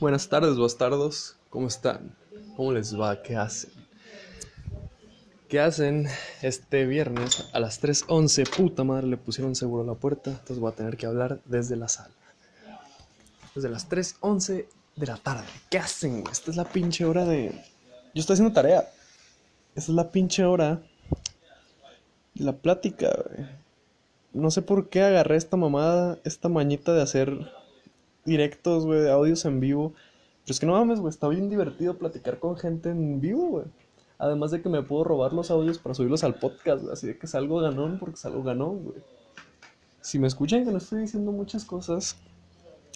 Buenas tardes, bastardos. ¿Cómo están? ¿Cómo les va? ¿Qué hacen? ¿Qué hacen este viernes a las 3.11? Puta madre, le pusieron seguro a la puerta. Entonces voy a tener que hablar desde la sala. Desde las 3.11 de la tarde. ¿Qué hacen, güey? Esta es la pinche hora de... Yo estoy haciendo tarea. Esta es la pinche hora de la plática, güey. No sé por qué agarré esta mamada, esta mañita de hacer directos, güey, audios en vivo. Pero es que no mames, güey, está bien divertido platicar con gente en vivo, güey. Además de que me puedo robar los audios para subirlos al podcast, güey. Así de que salgo ganón porque salgo ganón, güey. Si me escuchan que no estoy diciendo muchas cosas,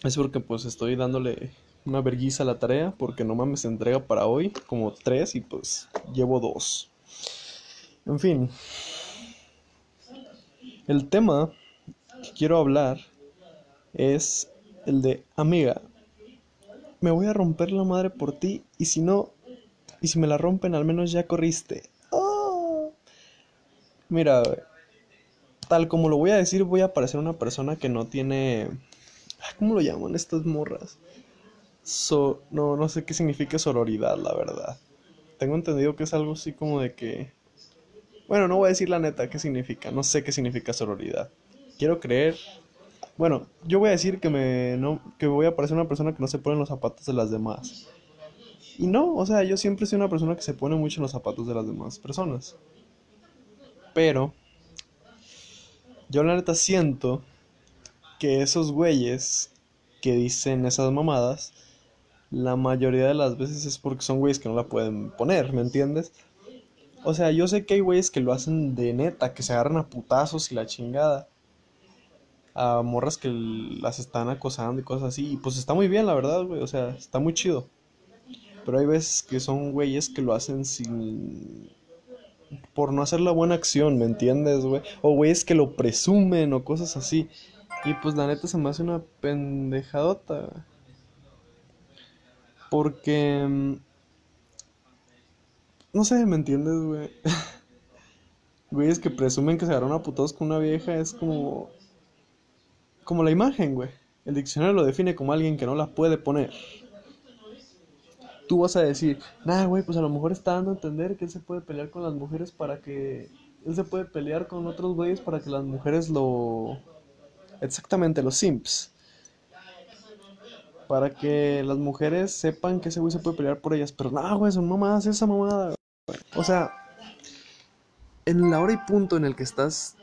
es porque pues estoy dándole una verguiza a la tarea. Porque no mames, se entrega para hoy como tres y pues llevo dos. En fin. El tema que quiero hablar es el de amiga. Me voy a romper la madre por ti y si no, y si me la rompen al menos ya corriste. Oh. Mira, tal como lo voy a decir, voy a parecer una persona que no tiene... ¿Cómo lo llaman estas morras? So, no, no sé qué significa sororidad, la verdad. Tengo entendido que es algo así como de que... Bueno, no voy a decir la neta qué significa, no sé qué significa sororidad. Quiero creer bueno, yo voy a decir que me no que voy a parecer una persona que no se pone en los zapatos de las demás. Y no, o sea, yo siempre soy una persona que se pone mucho en los zapatos de las demás personas. Pero yo la neta siento que esos güeyes que dicen esas mamadas, la mayoría de las veces es porque son güeyes que no la pueden poner, ¿me entiendes? O sea, yo sé que hay güeyes que lo hacen de neta, que se agarran a putazos y la chingada a morras que las están acosando y cosas así. Y pues está muy bien, la verdad, güey. O sea, está muy chido. Pero hay veces que son güeyes que lo hacen sin. Por no hacer la buena acción, ¿me entiendes, güey? O güeyes que lo presumen o cosas así. Y pues la neta se me hace una pendejadota. Porque. Mm, no sé, ¿me entiendes, güey? güeyes que presumen que se agarraron a putos con una vieja es como como la imagen, güey. El diccionario lo define como alguien que no la puede poner. Tú vas a decir, nah, güey, pues a lo mejor está dando a entender que él se puede pelear con las mujeres para que. Él se puede pelear con otros güeyes para que las mujeres lo. Exactamente, los simps. Para que las mujeres sepan que ese güey se puede pelear por ellas. Pero nah, güey, son mamadas, esa mamada. O sea, en la hora y punto en el que estás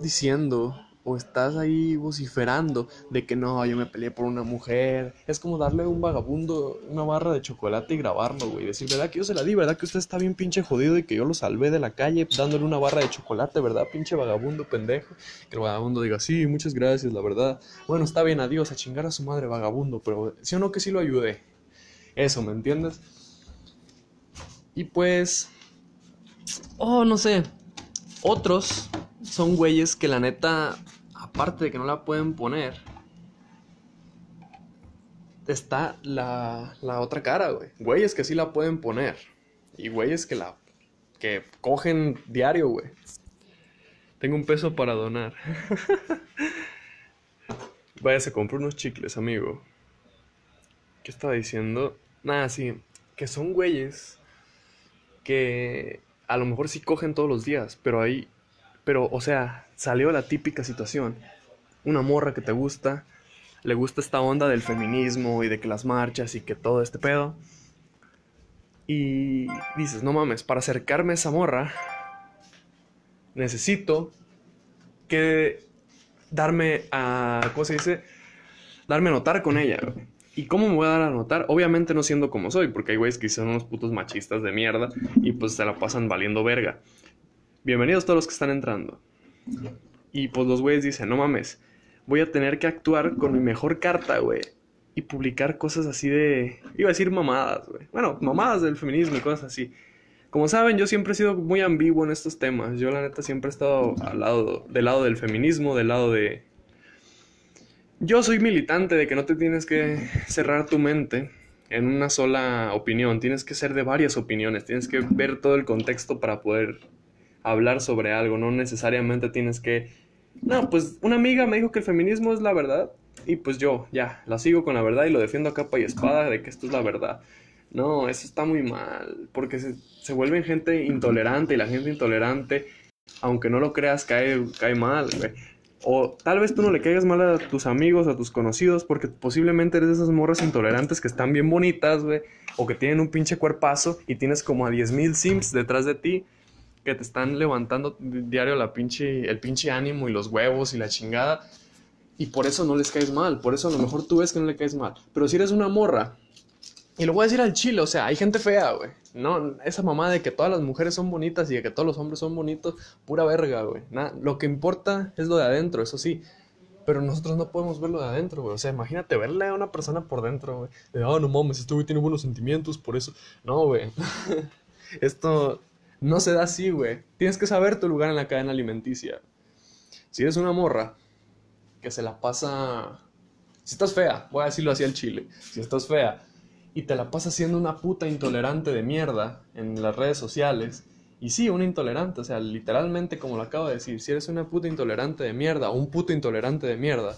diciendo o estás ahí vociferando de que no, yo me peleé por una mujer. Es como darle a un vagabundo una barra de chocolate y grabarlo, güey. Decir, ¿verdad que yo se la di? ¿Verdad que usted está bien pinche jodido y que yo lo salvé de la calle dándole una barra de chocolate, ¿verdad? Pinche vagabundo pendejo. Que el vagabundo diga, sí, muchas gracias, la verdad. Bueno, está bien, adiós, a chingar a su madre, vagabundo. Pero sí o no que sí lo ayudé. Eso, ¿me entiendes? Y pues... Oh, no sé. Otros son güeyes que la neta aparte de que no la pueden poner, está la, la otra cara, güey. Güeyes que sí la pueden poner. Y güeyes que la que cogen diario, güey. Tengo un peso para donar. Vaya, se compró unos chicles, amigo. ¿Qué estaba diciendo? Nada, sí. Que son güeyes que a lo mejor sí cogen todos los días, pero ahí pero, o sea, salió la típica situación. Una morra que te gusta, le gusta esta onda del feminismo y de que las marchas y que todo este pedo. Y dices, no mames, para acercarme a esa morra, necesito que darme a, ¿cómo se dice? Darme a notar con ella. ¿Y cómo me voy a dar a notar? Obviamente no siendo como soy, porque hay güeyes que son unos putos machistas de mierda y pues se la pasan valiendo verga. Bienvenidos todos los que están entrando. Y pues los güeyes dicen, no mames, voy a tener que actuar con mi mejor carta, güey. Y publicar cosas así de... Iba a decir mamadas, güey. Bueno, mamadas del feminismo y cosas así. Como saben, yo siempre he sido muy ambiguo en estos temas. Yo la neta siempre he estado al lado, del lado del feminismo, del lado de... Yo soy militante de que no te tienes que cerrar tu mente en una sola opinión. Tienes que ser de varias opiniones. Tienes que ver todo el contexto para poder hablar sobre algo, no necesariamente tienes que... No, pues una amiga me dijo que el feminismo es la verdad. Y pues yo, ya, la sigo con la verdad y lo defiendo a capa y espada de que esto es la verdad. No, eso está muy mal, porque se, se vuelven gente intolerante y la gente intolerante, aunque no lo creas, cae, cae mal, güey. O tal vez tú no le caigas mal a tus amigos, a tus conocidos, porque posiblemente eres de esas morras intolerantes que están bien bonitas, güey, o que tienen un pinche cuerpazo y tienes como a 10.000 sims detrás de ti que te están levantando diario la pinche, el pinche ánimo y los huevos y la chingada. Y por eso no les caes mal, por eso a lo mejor tú ves que no le caes mal. Pero si eres una morra, y lo voy a decir al chile, o sea, hay gente fea, güey. No, esa mamá de que todas las mujeres son bonitas y de que todos los hombres son bonitos, pura verga, güey. lo que importa es lo de adentro, eso sí. Pero nosotros no podemos verlo de adentro, güey. O sea, imagínate verle a una persona por dentro, güey. De, ah, no mames, este güey tiene buenos sentimientos, por eso. No, güey. Esto no se da así, güey. Tienes que saber tu lugar en la cadena alimenticia. Si eres una morra que se la pasa... Si estás fea, voy a decirlo así al chile. Si estás fea y te la pasas siendo una puta intolerante de mierda en las redes sociales. Y sí, una intolerante, o sea, literalmente como lo acabo de decir, si eres una puta intolerante de mierda o un puto intolerante de mierda,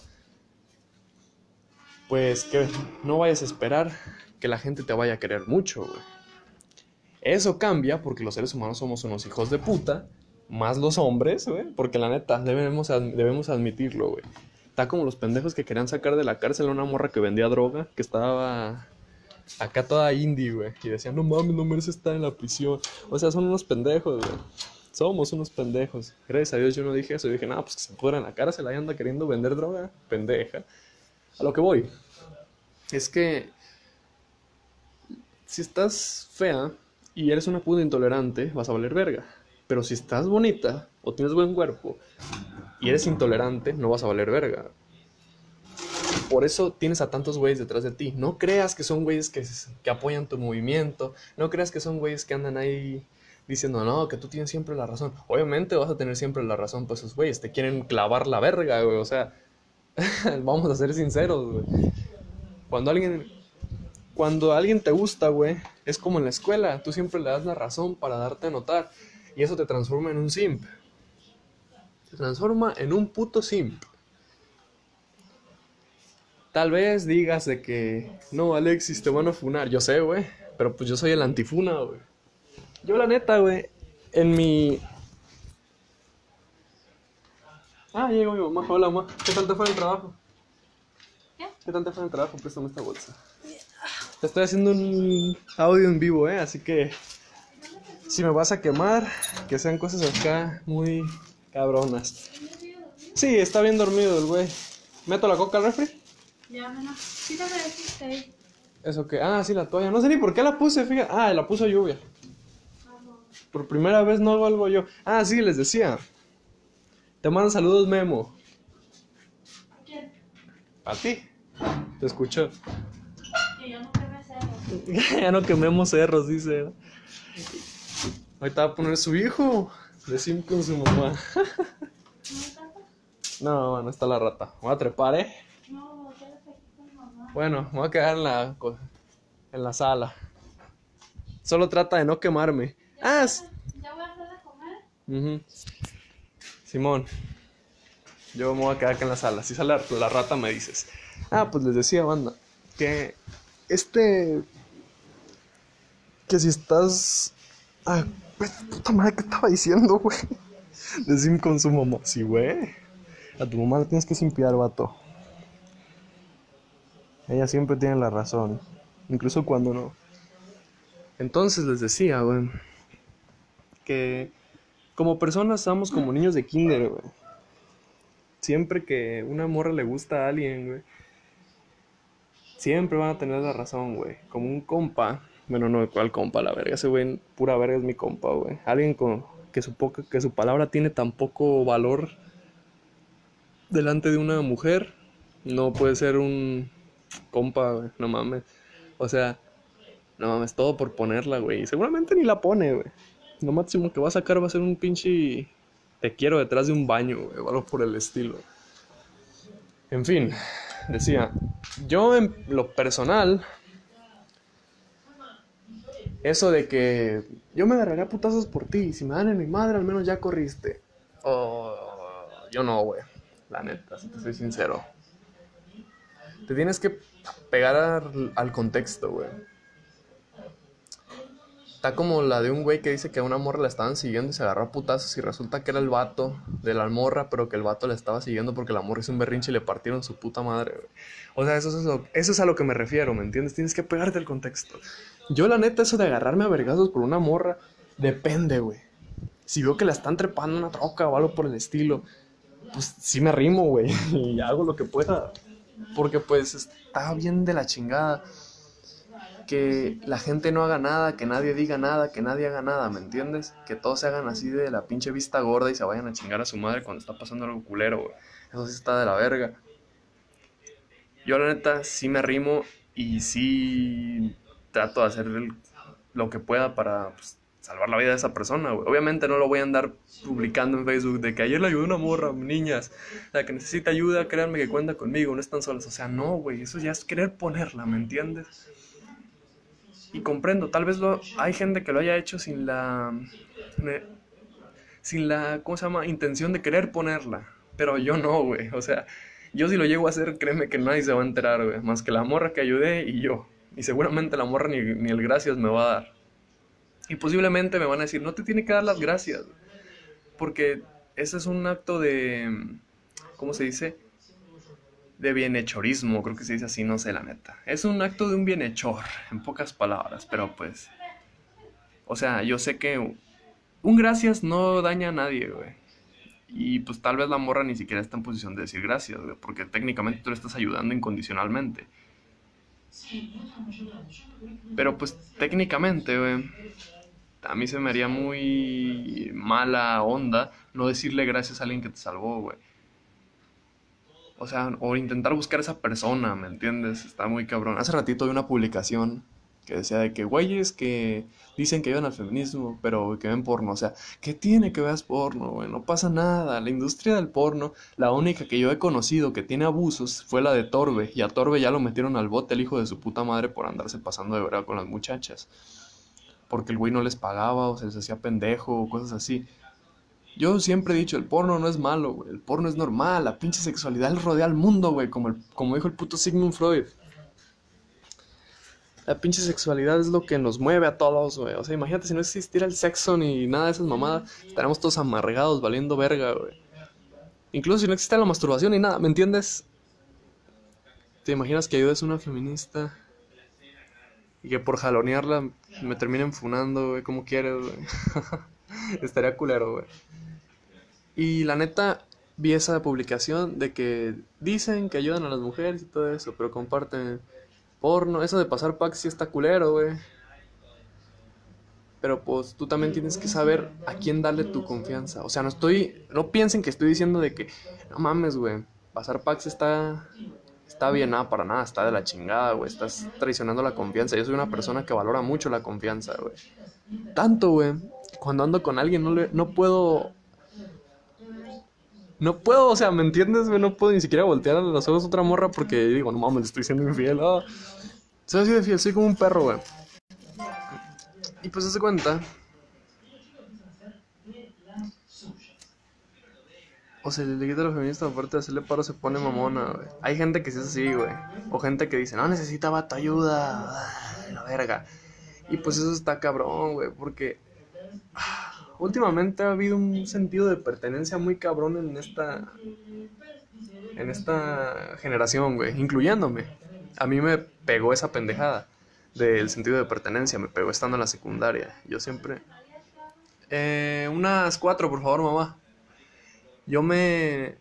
pues que no vayas a esperar que la gente te vaya a querer mucho, güey. Eso cambia porque los seres humanos somos unos hijos de puta, más los hombres, güey, porque la neta debemos, debemos admitirlo, güey. Está como los pendejos que querían sacar de la cárcel a una morra que vendía droga, que estaba acá toda indie, güey. Y decían, no mames, no merece estar en la prisión. O sea, son unos pendejos, güey. Somos unos pendejos. Gracias a Dios yo no dije eso. Yo dije, no, pues que se pudra en la cárcel, ahí anda queriendo vender droga. Pendeja. A lo que voy. Es que si estás fea y eres una puta intolerante, vas a valer verga. Pero si estás bonita o tienes buen cuerpo y eres intolerante, no vas a valer verga. Por eso tienes a tantos güeyes detrás de ti. No creas que son güeyes que, que apoyan tu movimiento. No creas que son güeyes que andan ahí diciendo, no, que tú tienes siempre la razón. Obviamente vas a tener siempre la razón, pues esos güeyes te quieren clavar la verga, güey. O sea, vamos a ser sinceros, güey. Cuando alguien, cuando alguien te gusta, güey, es como en la escuela. Tú siempre le das la razón para darte a notar. Y eso te transforma en un simp. Te transforma en un puto simp. Tal vez digas de que, no, Alexis, te van a funar. Yo sé, güey. Pero pues yo soy el antifuna, güey. Yo la neta, güey, en mi... Ah, llegó mi mamá. Hola, mamá. ¿Qué tal te fue en el trabajo? ¿Qué? ¿Qué tal te fue en el trabajo? Préstame esta bolsa. Te estoy haciendo un audio en vivo, ¿eh? Así que... Si me vas a quemar, que sean cosas acá muy cabronas. Sí, está bien dormido el güey. ¿Meto la coca al refri? Ya, Sí, ahí. ¿Eso qué? Ah, sí, la toalla. No sé ni por qué la puse, fíjate. Ah, la puso lluvia. Por primera vez no hago algo yo. Ah, sí, les decía. Te mandan saludos, Memo. ¿A quién? A ti. Te escucho. Ya no ya no quememos cerros, dice. Ahorita va a poner su hijo. De sim con su mamá. ¿No, no, no está la rata. Voy a trepar, eh. Bueno, me voy a quedar en la, en la sala. Solo trata de no quemarme. Ah, ¿Ya voy a hacer de comer? Simón, yo me voy a quedar acá en la sala. Si sale la rata, me dices. Ah, pues les decía, banda, que este. Que si estás. Ah, puta madre, ¿qué estaba diciendo, güey? Decim con su mamá. Sí, güey. A tu mamá le tienes que simpiar, vato. Ella siempre tiene la razón, incluso cuando no. Entonces les decía, güey, que como personas somos como niños de kinder, güey. Siempre que una morra le gusta a alguien, güey, siempre van a tener la razón, güey. Como un compa, bueno, no, ¿cuál compa? La verga, ese güey, pura verga es mi compa, güey. Alguien con, que, su que su palabra tiene tan poco valor delante de una mujer, no puede ser un compa, güey, no mames. O sea, no mames, todo por ponerla, güey. Seguramente ni la pone, güey. Lo máximo que va a sacar va a ser un pinche te quiero detrás de un baño, güey, o algo por el estilo. En fin, decía, yo en lo personal, eso de que yo me agarraría putazos por ti, si me dan en mi madre, al menos ya corriste. Oh, yo no, güey, la neta, si te soy sincero. Te tienes que pegar al, al contexto, güey. Está como la de un güey que dice que a una morra la estaban siguiendo y se agarró a putazos y resulta que era el vato de la morra, pero que el vato la estaba siguiendo porque la morra hizo un berrinche y le partieron su puta madre. O sea, eso es, eso es a lo que me refiero, ¿me entiendes? Tienes que pegarte el contexto. Yo, la neta, eso de agarrarme a vergazos por una morra, depende, güey. Si veo que la están trepando una troca o algo por el estilo, pues sí me arrimo, güey. Y hago lo que pueda. Porque pues está bien de la chingada que la gente no haga nada, que nadie diga nada, que nadie haga nada, ¿me entiendes? Que todos se hagan así de la pinche vista gorda y se vayan a chingar a su madre cuando está pasando algo culero, güey. Eso sí está de la verga. Yo la neta sí me arrimo y sí trato de hacer lo que pueda para pues, salvar la vida de esa persona, güey. Obviamente no lo voy a andar publicando en Facebook de que ayer le ayudé a una morra, niñas. La que necesita ayuda, créanme que cuenta conmigo, no están solas. O sea, no, güey, eso ya es querer ponerla, ¿me entiendes? Y comprendo, tal vez lo, hay gente que lo haya hecho sin la. sin la. ¿Cómo se llama? Intención de querer ponerla. Pero yo no, güey. O sea, yo si lo llego a hacer, créeme que nadie se va a enterar, güey. Más que la morra que ayudé y yo. Y seguramente la morra ni, ni el gracias me va a dar. Y posiblemente me van a decir, no te tiene que dar las gracias. Porque ese es un acto de. ¿Cómo se dice? De bienhechorismo, creo que se dice así, no sé la neta. Es un acto de un bienhechor, en pocas palabras, pero pues... O sea, yo sé que un gracias no daña a nadie, güey. Y pues tal vez la morra ni siquiera está en posición de decir gracias, güey, porque técnicamente tú le estás ayudando incondicionalmente. Pero pues técnicamente, güey, a mí se me haría muy mala onda no decirle gracias a alguien que te salvó, güey. O sea, o intentar buscar a esa persona, ¿me entiendes? Está muy cabrón. Hace ratito vi una publicación que decía de que güeyes que dicen que ayudan al feminismo, pero que ven porno. O sea, ¿qué tiene que veas porno, güey? No pasa nada. La industria del porno, la única que yo he conocido que tiene abusos fue la de Torbe. Y a Torbe ya lo metieron al bote el hijo de su puta madre por andarse pasando de verdad con las muchachas. Porque el güey no les pagaba o se les hacía pendejo o cosas así. Yo siempre he dicho, el porno no es malo, güey. El porno es normal. La pinche sexualidad rodea al mundo, güey. Como, como dijo el puto Sigmund Freud. La pinche sexualidad es lo que nos mueve a todos, güey. O sea, imagínate si no existiera el sexo ni nada de esas mamadas. Estaríamos todos amargados, valiendo verga, güey. Incluso si no existiera la masturbación ni nada, ¿me entiendes? ¿Te imaginas que ayudes a una feminista? Y que por jalonearla me terminen funando, güey, como quieres, güey. Estaría culero, güey. Y la neta, vi esa publicación de que dicen que ayudan a las mujeres y todo eso, pero comparten porno. Eso de pasar packs sí está culero, güey. Pero pues tú también tienes que saber a quién darle tu confianza. O sea, no estoy. No piensen que estoy diciendo de que. No mames, güey. Pasar packs está. Está bien, nada, para nada. Está de la chingada, güey. Estás traicionando la confianza. Yo soy una persona que valora mucho la confianza, güey. Tanto, güey. Cuando ando con alguien no, le, no puedo no puedo, o sea, ¿me entiendes? No puedo ni siquiera voltear los ojos a otra morra porque digo, no mames, estoy siendo infiel. Oh. Soy así de fiel, soy como un perro, güey. Y pues se cuenta. O se le quita a los feministas aparte de hacerle paro se pone mamona, güey. Hay gente que sí es así, güey. O gente que dice, no necesitaba tu ayuda. la verga. Y pues eso está cabrón, güey. Porque últimamente ha habido un sentido de pertenencia muy cabrón en esta en esta generación, güey, incluyéndome. A mí me pegó esa pendejada del sentido de pertenencia, me pegó estando en la secundaria. Yo siempre eh, unas cuatro, por favor, mamá. Yo me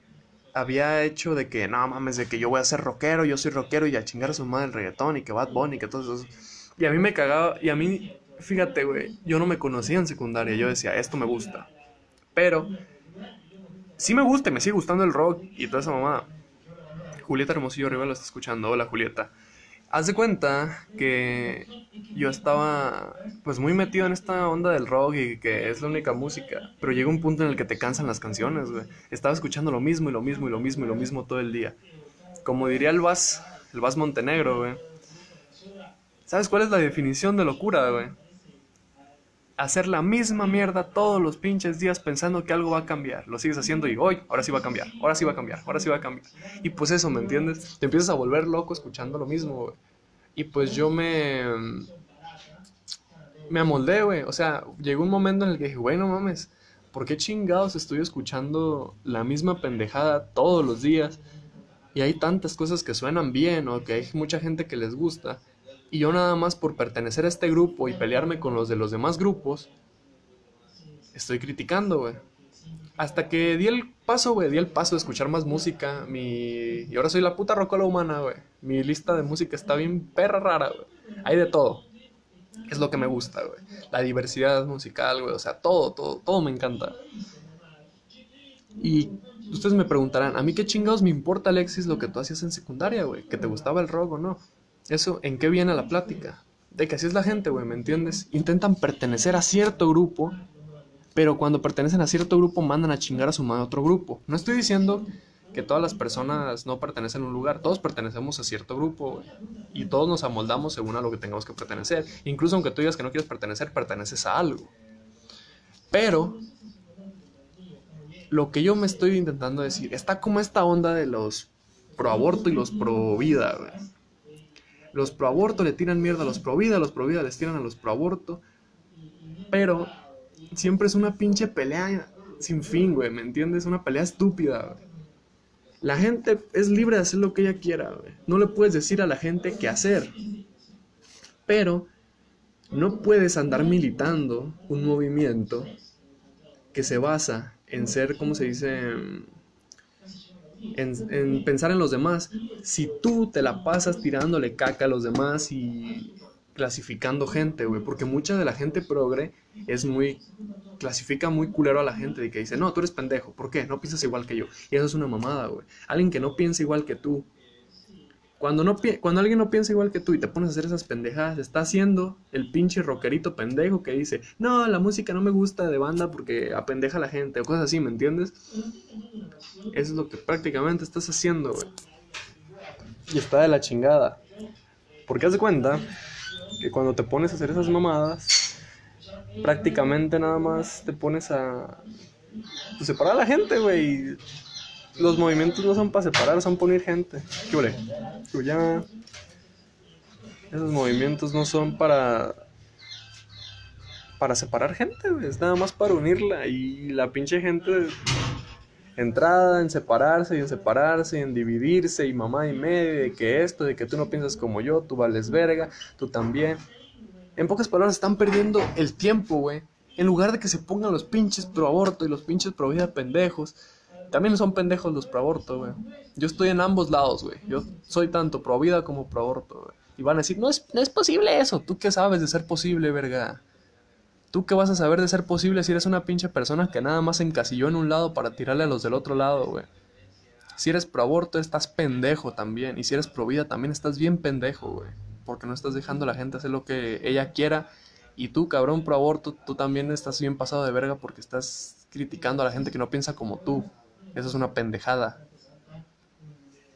había hecho de que, no mames, de que yo voy a ser rockero, yo soy rockero y a chingar a su madre el reggaetón y que Bad Bunny que todo eso. Y a mí me cagaba, y a mí Fíjate, güey, yo no me conocía en secundaria, yo decía, esto me gusta. Pero, sí me gusta, me sigue gustando el rock y toda esa mamá. Julieta Hermosillo arriba lo está escuchando, hola Julieta. Haz de cuenta que yo estaba pues muy metido en esta onda del rock y que es la única música, pero llega un punto en el que te cansan las canciones, güey. Estaba escuchando lo mismo y lo mismo y lo mismo y lo mismo todo el día. Como diría el Vaz, el Vaz Montenegro, güey. ¿Sabes cuál es la definición de locura, güey? Hacer la misma mierda todos los pinches días pensando que algo va a cambiar. Lo sigues haciendo y hoy, ahora sí va a cambiar, ahora sí va a cambiar, ahora sí va a cambiar. Y pues eso, ¿me entiendes? Te empiezas a volver loco escuchando lo mismo, güey. Y pues yo me... Me amoldé, güey. O sea, llegó un momento en el que dije, güey, no mames, ¿por qué chingados estoy escuchando la misma pendejada todos los días? Y hay tantas cosas que suenan bien o que hay mucha gente que les gusta. Y yo nada más por pertenecer a este grupo y pelearme con los de los demás grupos, estoy criticando, güey. Hasta que di el paso, güey, di el paso de escuchar más música. Mi... Y ahora soy la puta rocola humana, güey. Mi lista de música está bien perra rara, güey. Hay de todo. Es lo que me gusta, güey. La diversidad musical, güey. O sea, todo, todo, todo me encanta. Y ustedes me preguntarán, ¿a mí qué chingados me importa, Alexis, lo que tú hacías en secundaria, güey? ¿Que te gustaba el rock o no? Eso, ¿en qué viene la plática? De que así es la gente, güey, ¿me entiendes? Intentan pertenecer a cierto grupo, pero cuando pertenecen a cierto grupo mandan a chingar a su madre a otro grupo. No estoy diciendo que todas las personas no pertenecen a un lugar, todos pertenecemos a cierto grupo. Y todos nos amoldamos según a lo que tengamos que pertenecer. Incluso aunque tú digas que no quieres pertenecer, perteneces a algo. Pero lo que yo me estoy intentando decir, está como esta onda de los pro aborto y los pro vida, güey. Los pro aborto le tiran mierda a los pro vida, los pro vida les tiran a los pro aborto. Pero siempre es una pinche pelea sin fin, güey, ¿me entiendes? Una pelea estúpida. La gente es libre de hacer lo que ella quiera, güey. No le puedes decir a la gente qué hacer. Pero no puedes andar militando un movimiento que se basa en ser, ¿cómo se dice? En, pensar en los demás. Si tú te la pasas tirándole caca a los demás y clasificando gente, güey, porque mucha de la gente progre es muy clasifica muy culero a la gente de que dice, "No, tú eres pendejo, ¿por qué? No piensas igual que yo." Y eso es una mamada, güey. Alguien que no piensa igual que tú cuando, no, cuando alguien no piensa igual que tú y te pones a hacer esas pendejadas, está haciendo el pinche rockerito pendejo que dice, no, la música no me gusta de banda porque apendeja a la gente, o cosas así, ¿me entiendes? Eso es lo que prácticamente estás haciendo, güey. Y está de la chingada. Porque haz de cuenta que cuando te pones a hacer esas mamadas, prácticamente nada más te pones a pues, separar a la gente, güey los movimientos no son para separar, son para unir gente. ¿Qué Ya. Esos movimientos no son para. para separar gente, Es nada más para unirla. Y la pinche gente. Entrada en separarse y en separarse y en dividirse y mamá y medio, de que esto, de que tú no piensas como yo, tú vales verga, tú también. En pocas palabras, están perdiendo el tiempo, güey. En lugar de que se pongan los pinches pro aborto y los pinches pro vida pendejos también son pendejos los pro aborto, güey. Yo estoy en ambos lados, güey. Yo soy tanto pro vida como pro aborto, güey. Y van a decir, no es, no es posible eso. ¿Tú qué sabes de ser posible, verga? ¿Tú qué vas a saber de ser posible si eres una pinche persona que nada más encasilló en un lado para tirarle a los del otro lado, güey? Si eres pro aborto, estás pendejo también. Y si eres pro vida, también estás bien pendejo, güey. Porque no estás dejando a la gente hacer lo que ella quiera. Y tú, cabrón pro aborto, tú también estás bien pasado de verga porque estás criticando a la gente que no piensa como tú. Eso es una pendejada.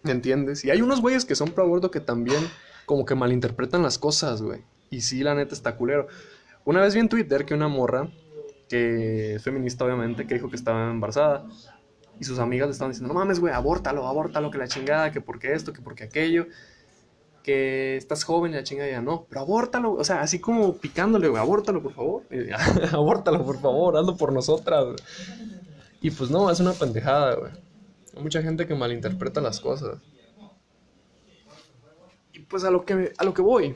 ¿Me entiendes? Y hay unos güeyes que son pro aborto que también como que malinterpretan las cosas, güey. Y sí, la neta está culero. Una vez vi en Twitter que una morra, que es feminista obviamente, que dijo que estaba embarazada. Y sus amigas le estaban diciendo, no mames, güey, abórtalo, abórtalo, que la chingada, que porque esto, que porque aquello. Que estás joven y la chingada ya no, pero abórtalo, o sea, así como picándole, güey, abórtalo, por favor. abórtalo, por favor, hazlo por nosotras, güey. Y pues no, es una pendejada, güey. Hay mucha gente que malinterpreta las cosas. Y pues a lo que, a lo que voy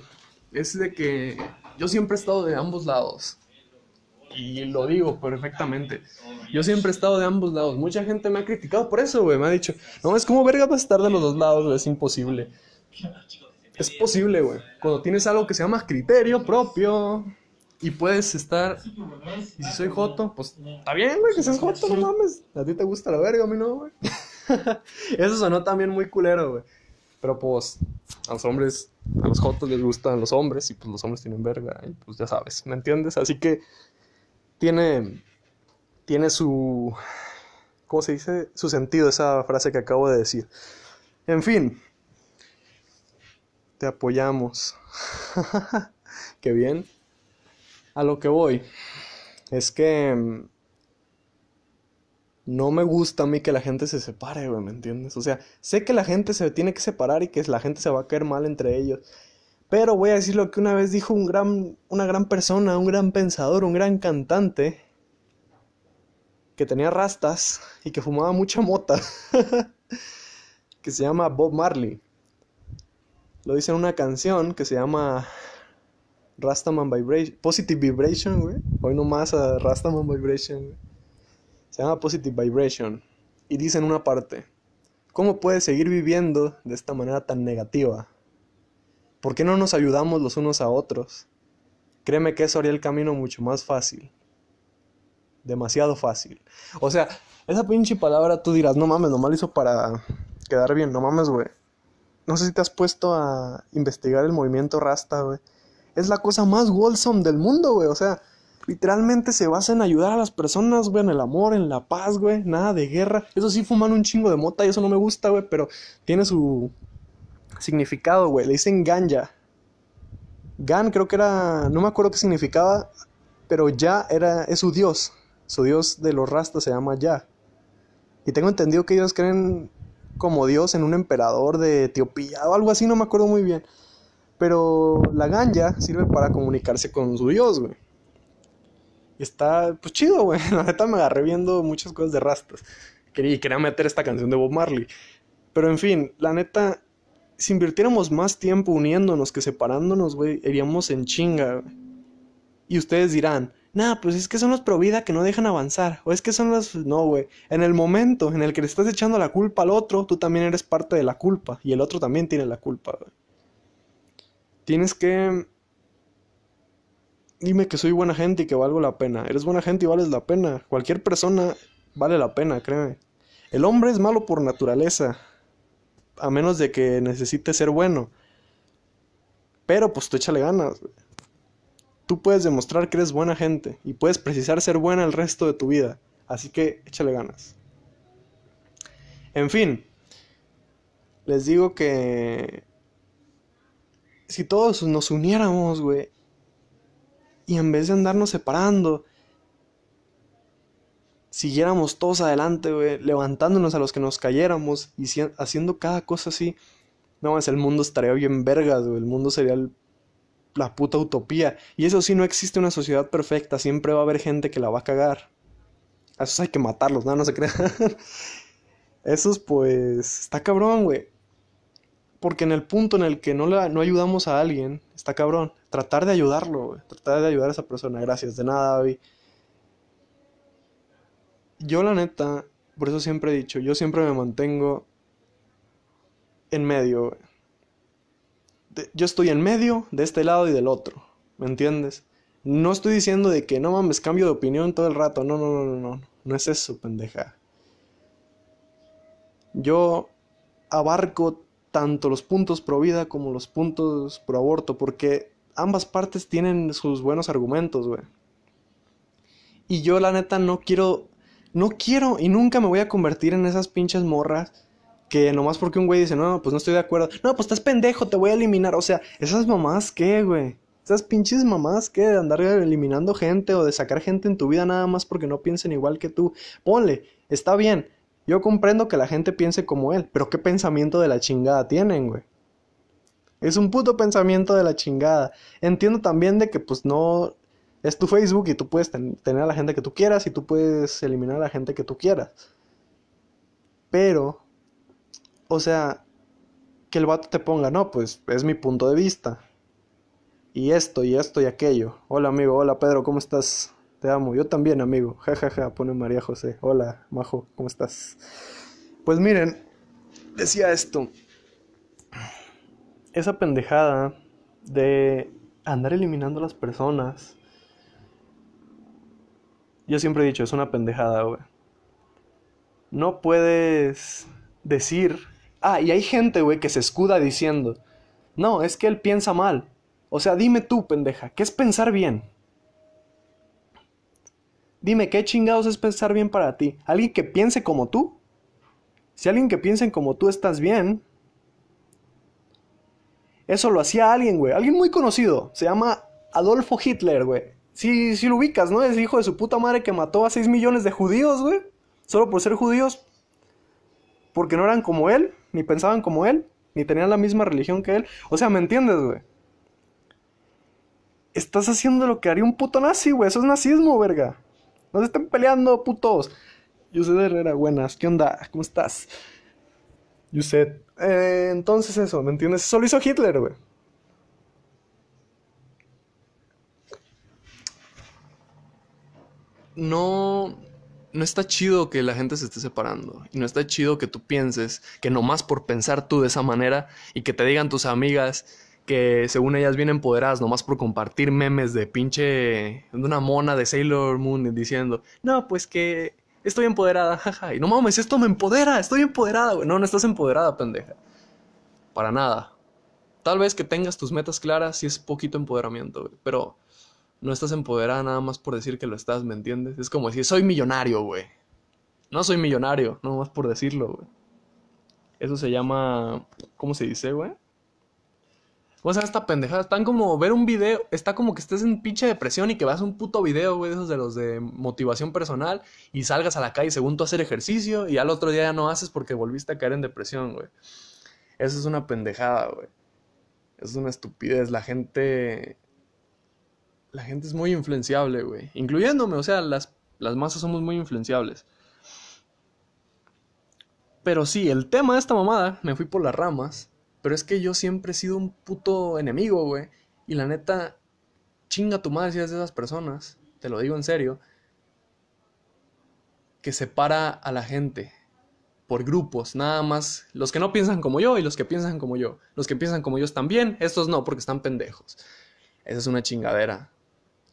es de que yo siempre he estado de ambos lados. Y lo digo perfectamente. Yo siempre he estado de ambos lados. Mucha gente me ha criticado por eso, güey. Me ha dicho, no, es como verga vas a estar de los dos lados, güey. Es imposible. Es posible, güey. Cuando tienes algo que se llama criterio propio, y puedes estar. Y si soy Joto, pues está bien, güey, que seas Joto, no mames. A ti te gusta la verga, a mí no, güey. Eso sonó también muy culero, güey. Pero pues, a los hombres, a los Jotos les gustan los hombres y pues los hombres tienen verga. Y pues ya sabes, ¿me entiendes? Así que tiene. Tiene su. ¿Cómo se dice? Su sentido esa frase que acabo de decir. En fin. Te apoyamos. Qué bien a lo que voy. es que mm, no me gusta a mí que la gente se separe, güey, ¿me entiendes? O sea, sé que la gente se tiene que separar y que la gente se va a caer mal entre ellos. Pero voy a decir lo que una vez dijo un gran, una gran persona, un gran pensador, un gran cantante, que tenía rastas y que fumaba mucha mota, que se llama Bob Marley. Lo dice en una canción que se llama Rastaman Vibration, Positive Vibration, güey. Hoy nomás a Rastaman Vibration. Se llama Positive Vibration. Y dice en una parte, ¿cómo puedes seguir viviendo de esta manera tan negativa? ¿Por qué no nos ayudamos los unos a otros? Créeme que eso haría el camino mucho más fácil. Demasiado fácil. O sea, esa pinche palabra tú dirás, no mames, nomás lo hizo para quedar bien, no mames, güey. No sé si te has puesto a investigar el movimiento Rasta, güey. Es la cosa más wholesome del mundo, güey. O sea, Literalmente se basa en ayudar a las personas, güey, en el amor, en la paz, güey, nada de guerra. Eso sí, fuman un chingo de mota y eso no me gusta, güey, pero tiene su significado, güey. Le dicen ganja. Gan creo que era, no me acuerdo qué significaba, pero ya era, es su dios. Su dios de los rastas se llama Ya. Y tengo entendido que ellos creen como dios en un emperador de Etiopía o algo así, no me acuerdo muy bien. Pero la ganja sirve para comunicarse con su dios, güey. Está, pues chido, güey. La neta me agarré viendo muchas cosas de rastas. Quería, quería meter esta canción de Bob Marley. Pero en fin, la neta, si invirtiéramos más tiempo uniéndonos que separándonos, güey, iríamos en chinga, güey. Y ustedes dirán, nah, pues es que son los pro vida que no dejan avanzar. O es que son los. No, güey. En el momento en el que le estás echando la culpa al otro, tú también eres parte de la culpa. Y el otro también tiene la culpa, güey. Tienes que dime que soy buena gente y que valgo la pena. Eres buena gente y vales la pena. Cualquier persona vale la pena, créeme. El hombre es malo por naturaleza, a menos de que necesite ser bueno. Pero pues tú échale ganas. Tú puedes demostrar que eres buena gente y puedes precisar ser buena el resto de tu vida. Así que échale ganas. En fin, les digo que si todos nos uniéramos, güey, y en vez de andarnos separando, siguiéramos todos adelante, güey, levantándonos a los que nos cayéramos y haciendo cada cosa así, no más, el mundo estaría bien vergas, güey, el mundo sería la puta utopía. Y eso sí, no existe una sociedad perfecta, siempre va a haber gente que la va a cagar. A esos hay que matarlos, no, no se crean. Esos pues, está cabrón, güey. Porque en el punto en el que no, no ayudamos a alguien, está cabrón. Tratar de ayudarlo, Tratar de ayudar a esa persona. Gracias, de nada, David. Yo la neta, por eso siempre he dicho, yo siempre me mantengo en medio, yo estoy en medio de este lado y del otro, ¿me entiendes? No estoy diciendo de que no mames, cambio de opinión todo el rato, no, no, no, no, no, no es eso, pendeja. Yo abarco tanto los puntos pro vida como los puntos pro aborto, porque ambas partes tienen sus buenos argumentos, güey. Y yo la neta no quiero, no quiero y nunca me voy a convertir en esas pinches morras que nomás porque un güey dice, no, pues no estoy de acuerdo, no, pues estás pendejo, te voy a eliminar, o sea, esas mamás qué, güey. Esas pinches mamás que de andar eliminando gente o de sacar gente en tu vida nada más porque no piensen igual que tú. Ponle, está bien, yo comprendo que la gente piense como él, pero ¿qué pensamiento de la chingada tienen, güey? Es un puto pensamiento de la chingada. Entiendo también de que pues no es tu Facebook y tú puedes tener a la gente que tú quieras y tú puedes eliminar a la gente que tú quieras. Pero, o sea, que el vato te ponga, no, pues es mi punto de vista. Y esto, y esto, y aquello. Hola amigo, hola Pedro, ¿cómo estás? Te amo. Yo también, amigo. Ja, ja, ja, pone María José. Hola, Majo, ¿cómo estás? Pues miren, decía esto. Esa pendejada de andar eliminando a las personas. Yo siempre he dicho, es una pendejada, güey. No puedes decir... Ah, y hay gente, güey, que se escuda diciendo... No, es que él piensa mal. O sea, dime tú, pendeja, ¿qué es pensar bien? Dime, ¿qué chingados es pensar bien para ti? ¿Alguien que piense como tú? Si alguien que piense como tú estás bien. Eso lo hacía alguien, güey. Alguien muy conocido. Se llama Adolfo Hitler, güey. Sí, sí lo ubicas, ¿no? Es hijo de su puta madre que mató a 6 millones de judíos, güey. Solo por ser judíos. Porque no eran como él, ni pensaban como él, ni tenían la misma religión que él. O sea, ¿me entiendes, güey? Estás haciendo lo que haría un puto nazi, güey. Eso es nazismo, verga. No se estén peleando, putos. Yused Herrera, buenas. ¿Qué onda? ¿Cómo estás? Yused. Eh, entonces eso, ¿me entiendes? Eso lo hizo Hitler, güey. No, no está chido que la gente se esté separando. Y no está chido que tú pienses que nomás por pensar tú de esa manera y que te digan tus amigas que según ellas vienen empoderadas nomás por compartir memes de pinche de una mona de Sailor Moon diciendo, no, pues que estoy empoderada, jaja. Y no mames, esto me empodera, estoy empoderada, güey. No, no estás empoderada, pendeja. Para nada. Tal vez que tengas tus metas claras y es poquito empoderamiento, güey. Pero no estás empoderada nada más por decir que lo estás, ¿me entiendes? Es como decir, soy millonario, güey. No soy millonario, no más por decirlo, güey. Eso se llama. ¿Cómo se dice, güey? O sea, esta pendejada. Están como ver un video. Está como que estés en pinche depresión y que vas a un puto video, güey, de esos de los de motivación personal. Y salgas a la calle según tú hacer ejercicio. Y al otro día ya no haces porque volviste a caer en depresión, güey. Eso es una pendejada, güey. Es una estupidez. La gente la gente es muy influenciable, güey. Incluyéndome, o sea, las, las masas somos muy influenciables. Pero sí, el tema de esta mamada, me fui por las ramas. Pero es que yo siempre he sido un puto enemigo, güey. Y la neta, chinga tu madre si eres de esas personas. Te lo digo en serio. Que separa a la gente por grupos, nada más. Los que no piensan como yo y los que piensan como yo. Los que piensan como yo están bien, estos no, porque están pendejos. Esa es una chingadera.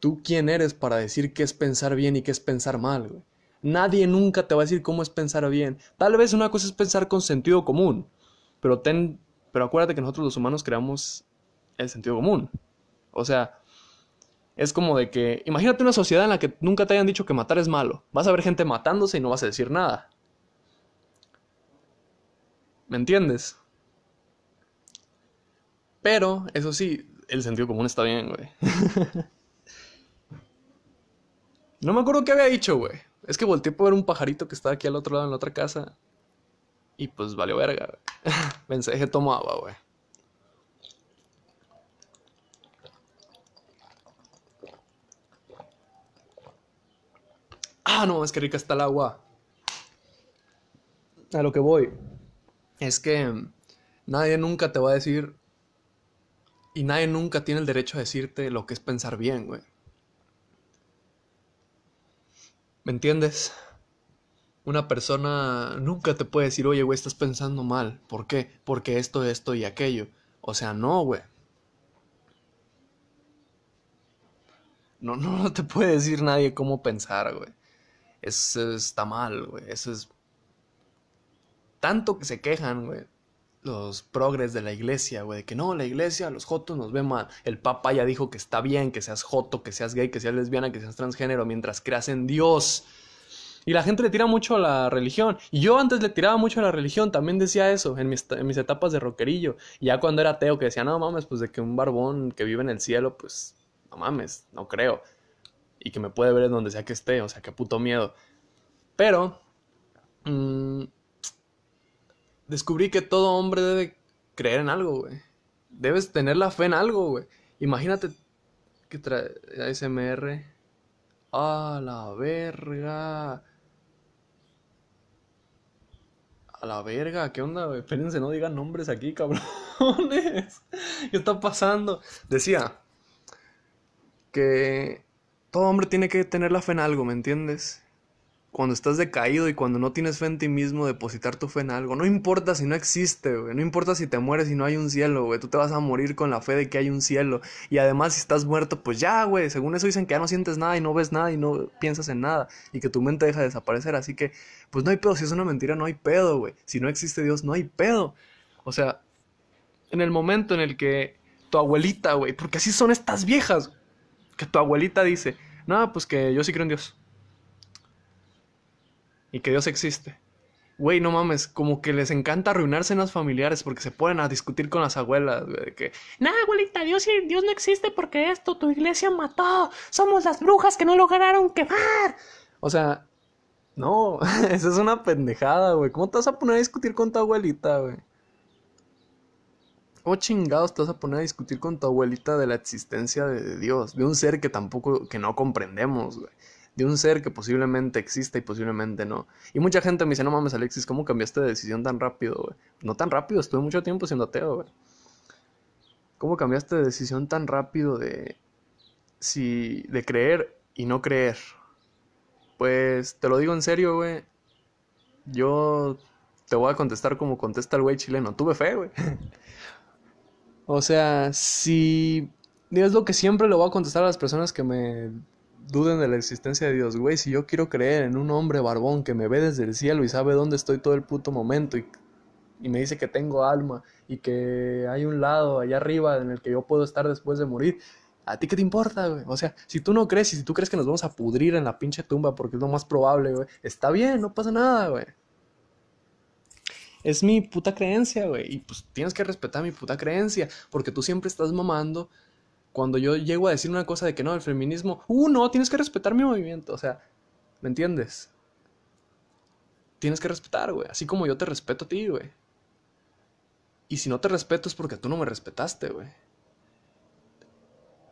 ¿Tú quién eres para decir qué es pensar bien y qué es pensar mal, güey? Nadie nunca te va a decir cómo es pensar bien. Tal vez una cosa es pensar con sentido común, pero ten, pero acuérdate que nosotros los humanos creamos el sentido común. O sea, es como de que, imagínate una sociedad en la que nunca te hayan dicho que matar es malo. Vas a ver gente matándose y no vas a decir nada. ¿Me entiendes? Pero, eso sí, el sentido común está bien, güey. No me acuerdo qué había dicho, güey. Es que volteé por ver un pajarito que estaba aquí al otro lado en la otra casa. Y pues valió verga, güey. Tomo agua, güey. Ah, no, es que rica está el agua. A lo que voy. Es que nadie nunca te va a decir. Y nadie nunca tiene el derecho a decirte lo que es pensar bien, güey. ¿Me entiendes? Una persona nunca te puede decir, oye, güey, estás pensando mal. ¿Por qué? Porque esto, esto y aquello. O sea, no, güey. No, no, te puede decir nadie cómo pensar, güey. Eso está mal, güey. Eso es... Tanto que se quejan, güey los progres de la iglesia, güey, de que no, la iglesia, los jotos nos ve mal. El papa ya dijo que está bien que seas joto, que seas gay, que seas lesbiana, que seas transgénero, mientras creas en Dios. Y la gente le tira mucho a la religión. Y yo antes le tiraba mucho a la religión, también decía eso en mis, en mis etapas de rockerillo. Ya cuando era ateo, que decía, no mames, pues de que un barbón que vive en el cielo, pues no mames, no creo. Y que me puede ver en donde sea que esté, o sea, qué puto miedo. Pero... Mmm, descubrí que todo hombre debe creer en algo, güey. Debes tener la fe en algo, güey. Imagínate que trae ASMR. A la verga. A la verga, ¿qué onda? Espérense, no digan nombres aquí, cabrones. ¿Qué está pasando? Decía que todo hombre tiene que tener la fe en algo, ¿me entiendes? Cuando estás decaído y cuando no tienes fe en ti mismo, depositar tu fe en algo. No importa si no existe, güey. No importa si te mueres y no hay un cielo, güey. Tú te vas a morir con la fe de que hay un cielo. Y además, si estás muerto, pues ya, güey. Según eso dicen que ya no sientes nada y no ves nada y no piensas en nada. Y que tu mente deja de desaparecer. Así que, pues no hay pedo. Si es una mentira, no hay pedo, güey. Si no existe Dios, no hay pedo. O sea, en el momento en el que tu abuelita, güey, porque así son estas viejas, que tu abuelita dice, no, pues que yo sí creo en Dios y que Dios existe. güey, no mames, como que les encanta arruinarse en las familiares porque se ponen a discutir con las abuelas, de que, nah, abuelita, Dios, Dios no existe porque esto, tu iglesia mató, somos las brujas que no lograron quemar. O sea, no, esa es una pendejada, güey. ¿Cómo te vas a poner a discutir con tu abuelita, güey? ¿Cómo chingados te vas a poner a discutir con tu abuelita de la existencia de Dios? De un ser que tampoco, que no comprendemos, güey de un ser que posiblemente exista y posiblemente no. Y mucha gente me dice, no mames Alexis, ¿cómo cambiaste de decisión tan rápido, güey? No tan rápido, estuve mucho tiempo siendo ateo, güey. ¿Cómo cambiaste de decisión tan rápido de... Si... de creer y no creer? Pues te lo digo en serio, güey. Yo te voy a contestar como contesta el güey chileno. Tuve fe, güey. o sea, si... Es lo que siempre le voy a contestar a las personas que me duden de la existencia de Dios, güey. Si yo quiero creer en un hombre barbón que me ve desde el cielo y sabe dónde estoy todo el puto momento y, y me dice que tengo alma y que hay un lado allá arriba en el que yo puedo estar después de morir, ¿A ti qué te importa, güey? O sea, si tú no crees y si tú crees que nos vamos a pudrir en la pinche tumba porque es lo más probable, güey, está bien, no pasa nada, güey. Es mi puta creencia, güey. Y pues tienes que respetar mi puta creencia porque tú siempre estás mamando cuando yo llego a decir una cosa de que no, el feminismo, uh, no, tienes que respetar mi movimiento, o sea, ¿me entiendes? Tienes que respetar, güey, así como yo te respeto a ti, güey. Y si no te respeto es porque tú no me respetaste, güey.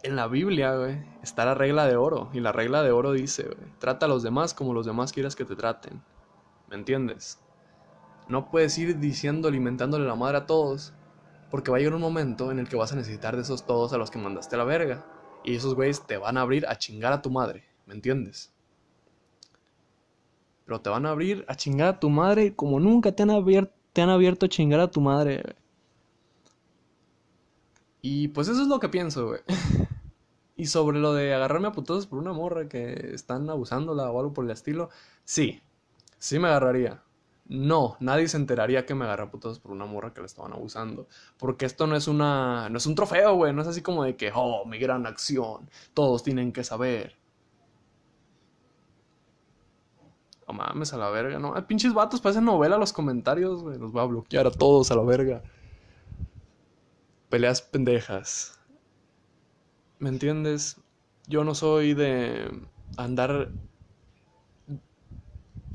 En la Biblia, güey, está la regla de oro. Y la regla de oro dice, güey, trata a los demás como los demás quieras que te traten. ¿Me entiendes? No puedes ir diciendo, alimentándole la madre a todos porque va a llegar un momento en el que vas a necesitar de esos todos a los que mandaste la verga. Y esos güeyes te van a abrir a chingar a tu madre. ¿Me entiendes? Pero te van a abrir a chingar a tu madre como nunca te han abierto, te han abierto a chingar a tu madre. Y pues eso es lo que pienso, güey. y sobre lo de agarrarme a putos por una morra que están abusándola o algo por el estilo, sí, sí me agarraría. No, nadie se enteraría que me agarra putos por una morra que le estaban abusando. Porque esto no es una. no es un trofeo, güey. No es así como de que, oh, mi gran acción. Todos tienen que saber. No mames, a la verga, ¿no? Pinches vatos, parecen novela los comentarios, güey. Los voy a bloquear a todos a la verga. Peleas pendejas. ¿Me entiendes? Yo no soy de andar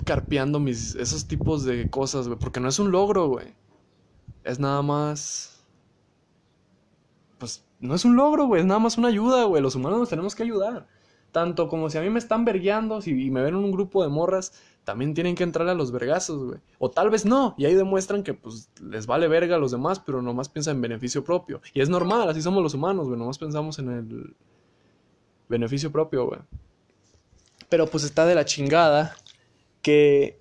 carpeando mis, esos tipos de cosas, güey. Porque no es un logro, güey. Es nada más... Pues no es un logro, güey. Es nada más una ayuda, güey. Los humanos nos tenemos que ayudar. Tanto como si a mí me están vergueando si, y me ven en un grupo de morras, también tienen que entrar a los vergazos, güey. O tal vez no. Y ahí demuestran que pues les vale verga a los demás, pero nomás piensan en beneficio propio. Y es normal, así somos los humanos, güey. Nomás pensamos en el beneficio propio, güey. Pero pues está de la chingada que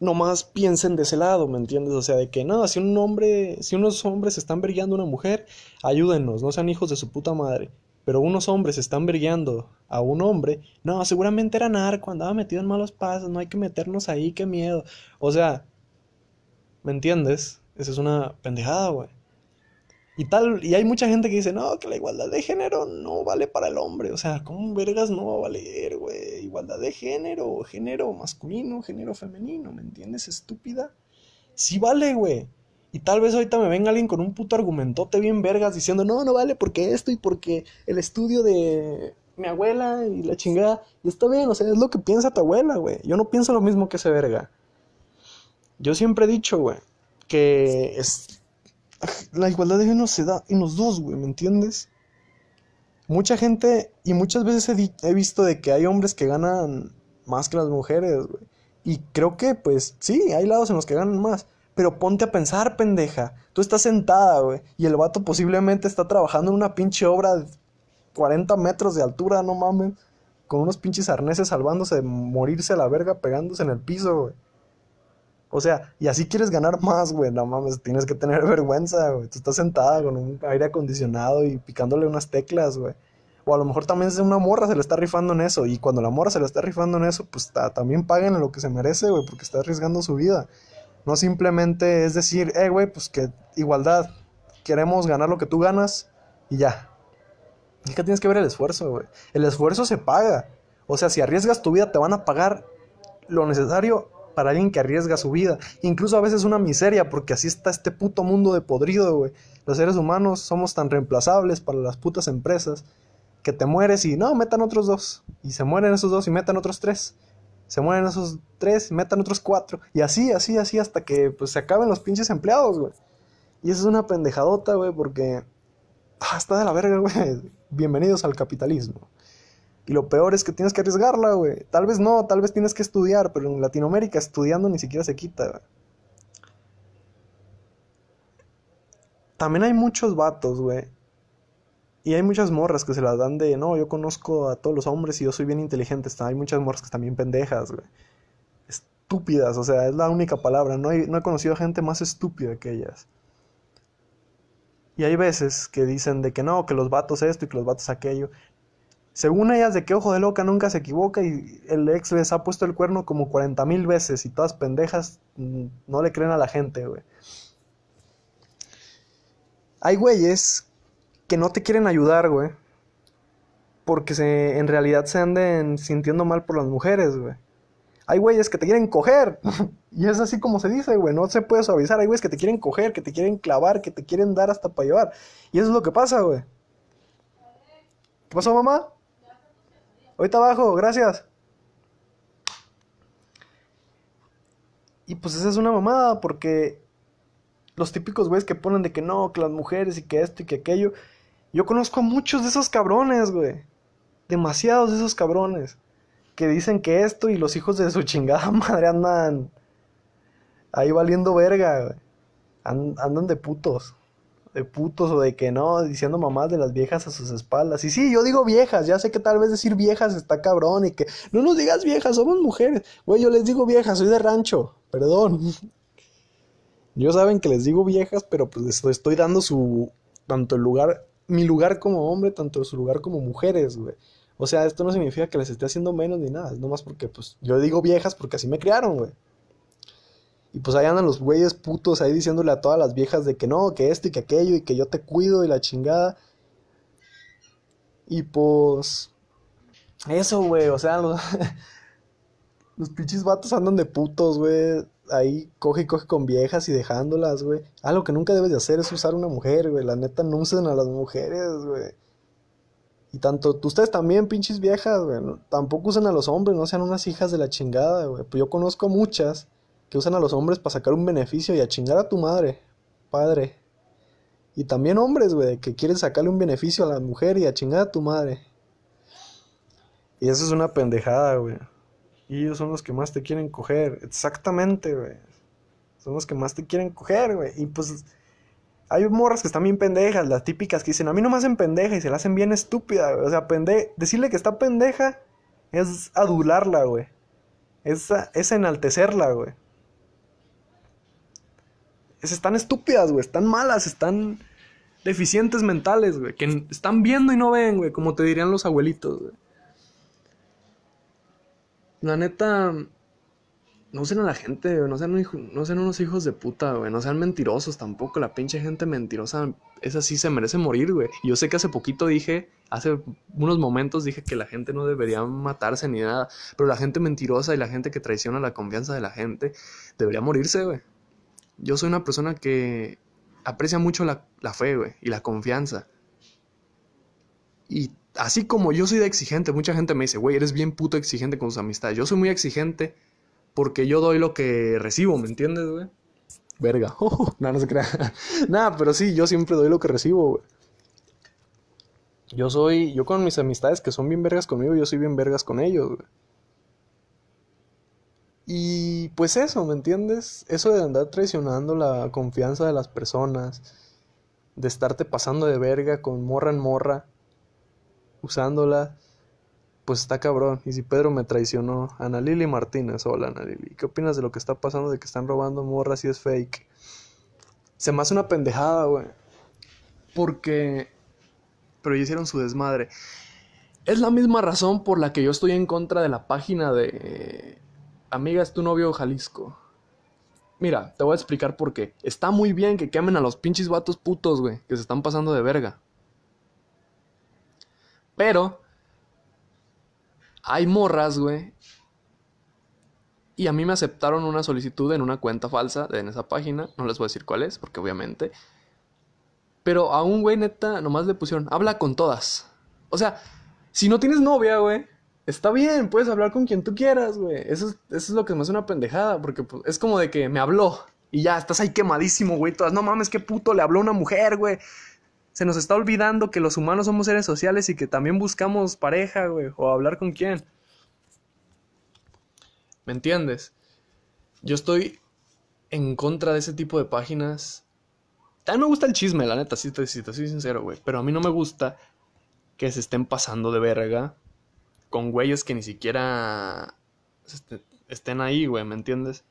nomás piensen de ese lado, ¿me entiendes? O sea, de que no, si un hombre, si unos hombres están brillando a una mujer, ayúdennos, no sean hijos de su puta madre. Pero unos hombres están brillando a un hombre, no, seguramente era narco, andaba metido en malos pasos, no hay que meternos ahí, qué miedo. O sea, ¿me entiendes? Esa es una pendejada, güey. Y tal, y hay mucha gente que dice, no, que la igualdad de género no vale para el hombre. O sea, ¿cómo vergas no va a valer, güey? Igualdad de género, género masculino, género femenino, ¿me entiendes? Estúpida. Sí vale, güey. Y tal vez ahorita me venga alguien con un puto argumentote bien vergas diciendo, no, no vale porque esto y porque el estudio de mi abuela y la chingada. Y está bien, o sea, es lo que piensa tu abuela, güey. Yo no pienso lo mismo que ese verga. Yo siempre he dicho, güey, que es, la igualdad de género se da en los dos, güey, ¿me entiendes? Mucha gente, y muchas veces he, visto de que hay hombres que ganan más que las mujeres, güey. Y creo que, pues, sí, hay lados en los que ganan más. Pero ponte a pensar, pendeja. Tú estás sentada, güey. Y el vato posiblemente está trabajando en una pinche obra de 40 metros de altura, no mames. Con unos pinches arneses salvándose de morirse a la verga pegándose en el piso, güey. O sea, y así quieres ganar más, güey. No mames, tienes que tener vergüenza, güey. Tú estás sentada con un aire acondicionado y picándole unas teclas, güey. O a lo mejor también es una morra, se le está rifando en eso. Y cuando la morra se le está rifando en eso, pues también paguen lo que se merece, güey, porque está arriesgando su vida. No simplemente es decir, eh, güey, pues que igualdad. Queremos ganar lo que tú ganas y ya. Es que tienes que ver el esfuerzo, güey. El esfuerzo se paga. O sea, si arriesgas tu vida, te van a pagar lo necesario para alguien que arriesga su vida. Incluso a veces una miseria, porque así está este puto mundo de podrido, güey. Los seres humanos somos tan reemplazables para las putas empresas que te mueres y no, metan otros dos. Y se mueren esos dos y metan otros tres. Se mueren esos tres y metan otros cuatro. Y así, así, así, hasta que pues se acaben los pinches empleados, güey. Y eso es una pendejadota, güey, porque... Ah, está de la verga, güey. Bienvenidos al capitalismo. Y lo peor es que tienes que arriesgarla, güey. Tal vez no, tal vez tienes que estudiar, pero en Latinoamérica estudiando ni siquiera se quita, güey. También hay muchos vatos, güey. Y hay muchas morras que se las dan de, no, yo conozco a todos los hombres y yo soy bien inteligente. Hay muchas morras que también pendejas, güey. Estúpidas, o sea, es la única palabra. No, no he conocido gente más estúpida que ellas. Y hay veces que dicen de que no, que los vatos esto y que los vatos aquello. Según ellas, de que ojo de loca nunca se equivoca y el ex les ha puesto el cuerno como 40 mil veces y todas pendejas mm, no le creen a la gente, güey. Hay güeyes que no te quieren ayudar, güey. Porque se, en realidad se anden sintiendo mal por las mujeres, güey. Hay güeyes que te quieren coger. y es así como se dice, güey. No se puede suavizar. Hay güeyes que te quieren coger, que te quieren clavar, que te quieren dar hasta para llevar. Y eso es lo que pasa, güey. ¿Qué pasó, mamá? Ahorita abajo, gracias. Y pues esa es una mamada, porque los típicos güeyes que ponen de que no, que las mujeres y que esto y que aquello. Yo conozco a muchos de esos cabrones, güey. Demasiados de esos cabrones. Que dicen que esto y los hijos de su chingada madre andan ahí valiendo verga, güey. andan de putos de putos o de que no, diciendo mamás de las viejas a sus espaldas. Y sí, yo digo viejas, ya sé que tal vez decir viejas está cabrón y que no nos digas viejas, somos mujeres. Güey, yo les digo viejas, soy de rancho, perdón. Yo saben que les digo viejas, pero pues les estoy dando su, tanto el lugar, mi lugar como hombre, tanto su lugar como mujeres, güey. O sea, esto no significa que les esté haciendo menos ni nada, es nomás porque pues yo digo viejas porque así me criaron, güey. Y pues ahí andan los güeyes putos ahí diciéndole a todas las viejas de que no, que esto y que aquello y que yo te cuido y la chingada. Y pues... Eso, güey, o sea, los, los pinches vatos andan de putos, güey. Ahí coge y coge con viejas y dejándolas, güey. Ah, lo que nunca debes de hacer es usar una mujer, güey. La neta, no usen a las mujeres, güey. Y tanto ustedes también, pinches viejas, güey. Tampoco usen a los hombres, no sean unas hijas de la chingada, güey. Pues yo conozco muchas que usan a los hombres para sacar un beneficio y a chingar a tu madre, padre. Y también hombres, güey, que quieren sacarle un beneficio a la mujer y a chingar a tu madre. Y eso es una pendejada, güey. Y ellos son los que más te quieren coger. Exactamente, güey. Son los que más te quieren coger, güey. Y pues hay morras que están bien pendejas, las típicas que dicen, a mí no me hacen pendeja y se la hacen bien estúpida, güey. O sea, pende decirle que está pendeja es adularla, güey. Es, es enaltecerla, güey están estúpidas, güey, están malas, están deficientes mentales, güey, que están viendo y no ven, güey, como te dirían los abuelitos, güey. La neta, no sean a la gente, güey, no sean, no sean unos hijos de puta, güey, no sean mentirosos tampoco, la pinche gente mentirosa, esa sí se merece morir, güey. Yo sé que hace poquito dije, hace unos momentos dije que la gente no debería matarse ni nada, pero la gente mentirosa y la gente que traiciona la confianza de la gente debería morirse, güey. Yo soy una persona que aprecia mucho la, fe, güey, y la confianza. Y así como yo soy de exigente, mucha gente me dice, güey, eres bien puto exigente con sus amistades. Yo soy muy exigente porque yo doy lo que recibo, ¿me entiendes, güey? Verga. no, no se crea. Nada, pero sí, yo siempre doy lo que recibo, güey. Yo soy, yo con mis amistades que son bien vergas conmigo, yo soy bien vergas con ellos, güey. Y pues eso, ¿me entiendes? Eso de andar traicionando la confianza de las personas, de estarte pasando de verga con morra en morra, usándola, pues está cabrón. Y si Pedro me traicionó, Ana Lili Martínez, hola Ana Lili, ¿qué opinas de lo que está pasando de que están robando morras y es fake? Se me hace una pendejada, güey. Porque... Pero ya hicieron su desmadre. Es la misma razón por la que yo estoy en contra de la página de amiga es tu novio Jalisco. Mira, te voy a explicar por qué. Está muy bien que quemen a los pinches vatos putos, güey, que se están pasando de verga. Pero hay morras, güey, Y a mí me aceptaron una solicitud en una cuenta falsa en esa página. No les voy a decir cuál es, porque obviamente. Pero a un güey neta nomás le pusieron, habla con todas. O sea, si no tienes novia, güey, está bien, puedes hablar con quien tú quieras, güey. Eso, es- eso es lo que me hace una pendejada, porque pues, es como de que me habló y ya estás ahí quemadísimo, güey. Todas, no mames, qué puto, le habló una mujer, güey. Se nos está olvidando que los humanos somos seres sociales y que también buscamos pareja, güey, o hablar con quién. ¿Me entiendes? Yo estoy en contra de ese tipo de páginas. También me gusta el chisme, la neta, si te, si te soy sincero, güey. Pero a mí no me gusta que se estén pasando de verga con güeyes que ni siquiera estén ahí, güey, ¿me entiendes?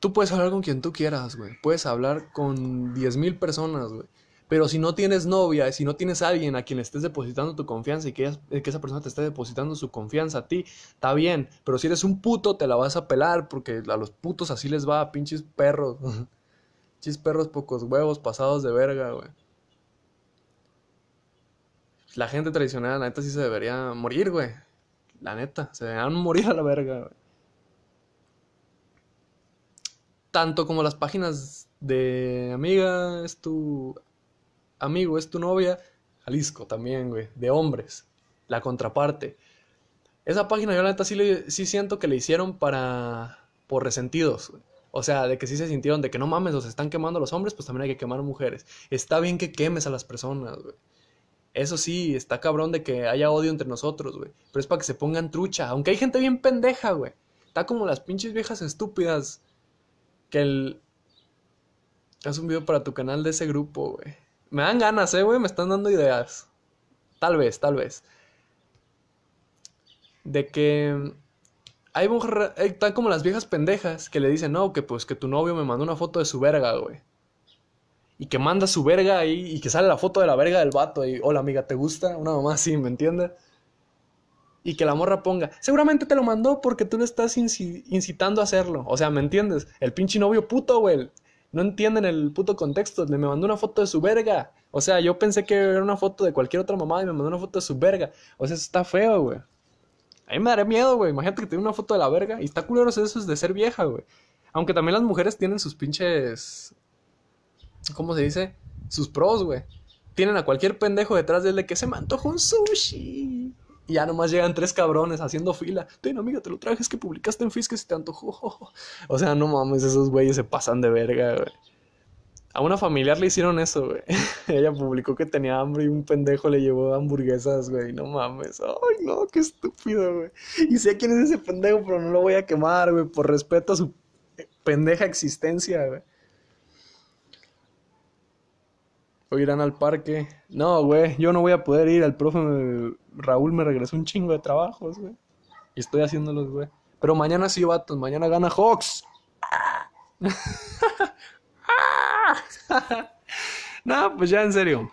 Tú puedes hablar con quien tú quieras, güey. Puedes hablar con 10.000 personas, güey. Pero si no tienes novia, si no tienes alguien a quien estés depositando tu confianza y que, que esa persona te esté depositando su confianza a ti, está bien. Pero si eres un puto, te la vas a pelar porque a los putos así les va, pinches perros. pinches perros pocos huevos pasados de verga, güey. La gente tradicional, la neta, sí se debería morir, güey. La neta, se deberían morir a la verga, güey. Tanto como las páginas de amiga, es tu amigo, es tu novia. Jalisco también, güey. De hombres. La contraparte. Esa página yo la neta sí, sí siento que le hicieron para... por resentidos, güey. O sea, de que sí se sintieron de que no mames, los están quemando los hombres, pues también hay que quemar mujeres. Está bien que quemes a las personas, güey. Eso sí, está cabrón de que haya odio entre nosotros, güey. Pero es para que se pongan trucha. Aunque hay gente bien pendeja, güey. Está como las pinches viejas estúpidas. Que el... Haz un video para tu canal de ese grupo, güey. Me dan ganas, eh, güey. Me están dando ideas. Tal vez, tal vez. De que... Hay eh, están como las viejas pendejas que le dicen, no, que pues que tu novio me mandó una foto de su verga, güey. Y que manda su verga ahí y que sale la foto de la verga del vato y, hola amiga, ¿te gusta? Una mamá así, ¿me entiendes? Y que la morra ponga, seguramente te lo mandó porque tú le estás inci- incitando a hacerlo. O sea, ¿me entiendes? El pinche novio puto, güey. No entienden el puto contexto. Le me mandó una foto de su verga. O sea, yo pensé que era una foto de cualquier otra mamá y me mandó una foto de su verga. O sea, eso está feo, güey. A mí me daría miedo, güey. Imagínate que tiene una foto de la verga. Y está culero eso es de ser vieja, güey. Aunque también las mujeres tienen sus pinches ¿cómo se dice? Sus pros, güey. Tienen a cualquier pendejo detrás de él de que se me antoja un sushi. Y ya nomás llegan tres cabrones haciendo fila. Ten, amiga, te lo traje, es que publicaste en Fizz que se te antojó. O sea, no mames, esos güeyes se pasan de verga, güey. A una familiar le hicieron eso, güey. Ella publicó que tenía hambre y un pendejo le llevó hamburguesas, güey. No mames. Ay, no, qué estúpido, güey. Y sé quién es ese pendejo, pero no lo voy a quemar, güey, por respeto a su pendeja existencia, güey. Irán al parque. No, güey, yo no voy a poder ir. El profe Raúl me regresó un chingo de trabajos, güey. Y estoy haciéndolos, güey. Pero mañana sí, vatos. Mañana gana Hawks. no, pues ya en serio.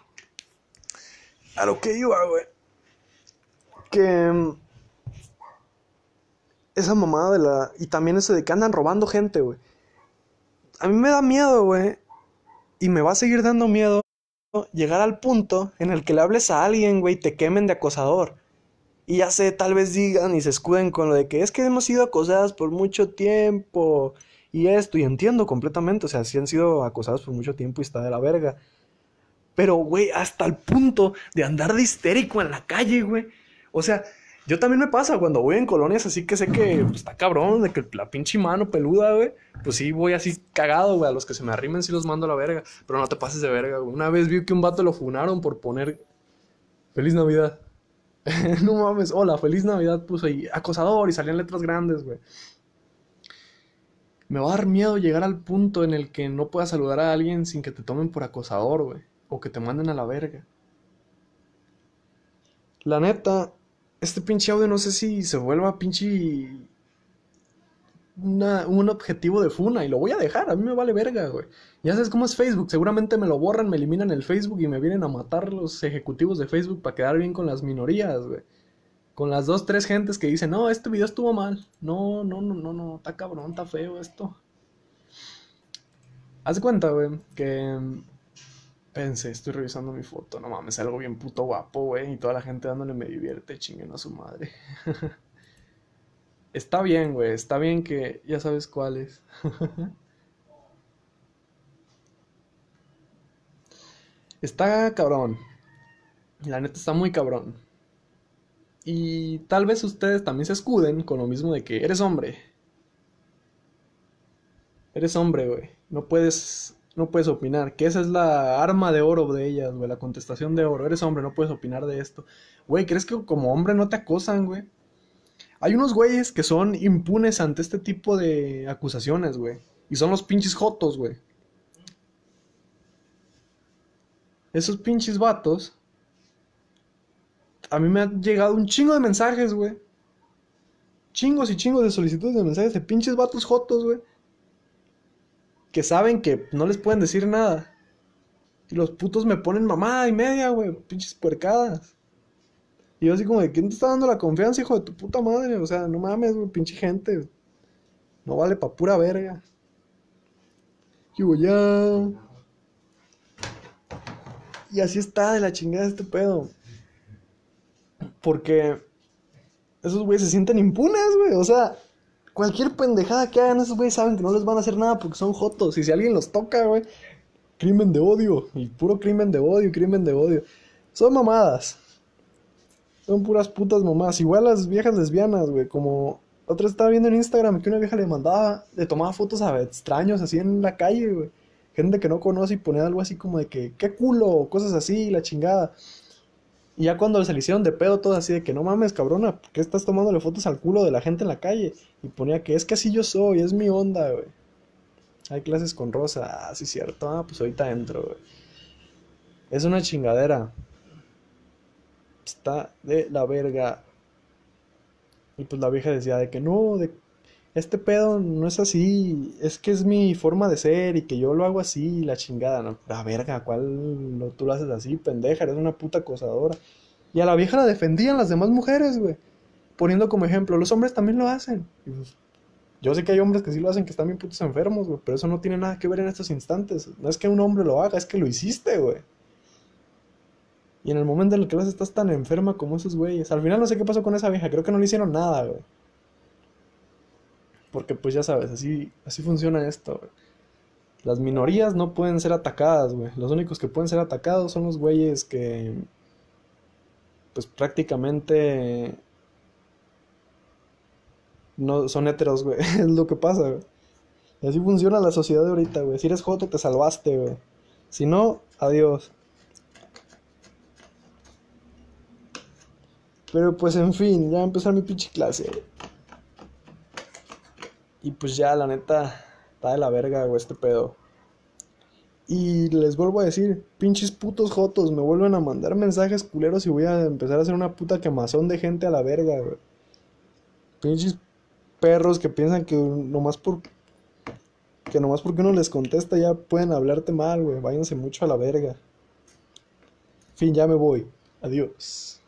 A lo que iba, güey. Que. mm, Esa mamada de la. Y también eso de que andan robando gente, güey. A mí me da miedo, güey. Y me va a seguir dando miedo llegar al punto en el que le hables a alguien, güey, te quemen de acosador. Y ya sé, tal vez digan y se escuden con lo de que es que hemos sido acosadas por mucho tiempo y esto, y entiendo completamente, o sea, sí han sido acosadas por mucho tiempo y está de la verga. Pero, güey, hasta el punto de andar de histérico en la calle, güey. O sea, yo también me pasa cuando voy en colonias así que sé que pues, está cabrón, de que la pinche mano peluda, güey. Pues sí, voy así cagado, güey. A los que se me arrimen sí los mando a la verga. Pero no te pases de verga, güey. Una vez vi que un vato lo funaron por poner Feliz Navidad. no mames, hola, Feliz Navidad puso ahí acosador y salían letras grandes, güey. Me va a dar miedo llegar al punto en el que no puedas saludar a alguien sin que te tomen por acosador, güey. O que te manden a la verga. La neta, este pinche audio no sé si se vuelva pinche. Un objetivo de funa y lo voy a dejar, a mí me vale verga, güey. Ya sabes cómo es Facebook, seguramente me lo borran, me eliminan el Facebook y me vienen a matar los ejecutivos de Facebook para quedar bien con las minorías, güey. Con las dos, tres gentes que dicen, no, este video estuvo mal. No, no, no, no, no, está cabrón, está feo esto. Haz cuenta, güey, que... Pensé, estoy revisando mi foto, no mames, algo bien puto guapo, güey, y toda la gente dándole me divierte, chinguen a su madre. Está bien, güey, está bien que ya sabes cuál es. Está cabrón. La neta está muy cabrón. Y tal vez ustedes también se escuden con lo mismo de que eres hombre. Eres hombre, güey. No puedes no puedes opinar. Que esa es la arma de oro de ellas, güey. La contestación de oro. Eres hombre, no puedes opinar de esto. Güey, ¿crees que como hombre no te acosan, güey? Hay unos güeyes que son impunes ante este tipo de acusaciones, güey. Y son los pinches jotos, güey. Esos pinches vatos. A mí me han llegado un chingo de mensajes, güey. Chingos y chingos de solicitudes de mensajes de pinches vatos jotos, güey. Que saben que no les pueden decir nada. Y los putos me ponen mamada y media, güey. Pinches puercadas. Y yo así como de, ¿quién te está dando la confianza, hijo de tu puta madre? O sea, no mames, güey, pinche gente. No vale pa' pura verga. Y ya. Y así está de la chingada este pedo. Porque esos güeyes se sienten impunes, güey. O sea, cualquier pendejada que hagan esos güeyes saben que no les van a hacer nada porque son jotos. Y si alguien los toca, güey, crimen de odio. Y puro crimen de odio, crimen de odio. Son mamadas. Son puras putas mamás. Igual las viejas lesbianas, güey. Como otra estaba viendo en Instagram que una vieja le mandaba, le tomaba fotos a extraños así en la calle, güey. Gente que no conoce y ponía algo así como de que, qué culo, cosas así, la chingada. Y ya cuando se le hicieron de pedo todo así de que no mames, cabrona, ¿por qué estás tomándole fotos al culo de la gente en la calle? Y ponía que es que así yo soy, es mi onda, güey. Hay clases con Rosa, ah, cierto, ah, pues ahorita entro, güey. Es una chingadera está de la verga. Y pues la vieja decía de que no, de este pedo no es así, es que es mi forma de ser y que yo lo hago así, la chingada, no, la verga, ¿cuál no, tú lo haces así, pendeja, eres una puta acosadora. Y a la vieja la defendían las demás mujeres, güey, poniendo como ejemplo, los hombres también lo hacen. Pues, yo sé que hay hombres que sí lo hacen, que están bien putos enfermos, güey, pero eso no tiene nada que ver en estos instantes. No es que un hombre lo haga, es que lo hiciste, güey. Y en el momento en el que vas estás tan enferma como esos güeyes. Al final no sé qué pasó con esa vieja, creo que no le hicieron nada, güey. Porque pues ya sabes, así, así funciona esto, güey. Las minorías no pueden ser atacadas, güey. Los únicos que pueden ser atacados son los güeyes que... Pues prácticamente... No son heteros, güey. es lo que pasa, güey. Así funciona la sociedad de ahorita, güey. Si eres joto, te salvaste, güey. Si no, adiós. Pero pues en fin, ya va a empezar mi pinche clase. Y pues ya, la neta, está de la verga, güey, este pedo. Y les vuelvo a decir, pinches putos jotos, me vuelven a mandar mensajes culeros y voy a empezar a hacer una puta quemazón de gente a la verga, güey. Pinches perros que piensan que nomás por que nomás porque uno les contesta ya pueden hablarte mal, güey. Váyanse mucho a la verga. Fin, ya me voy. Adiós.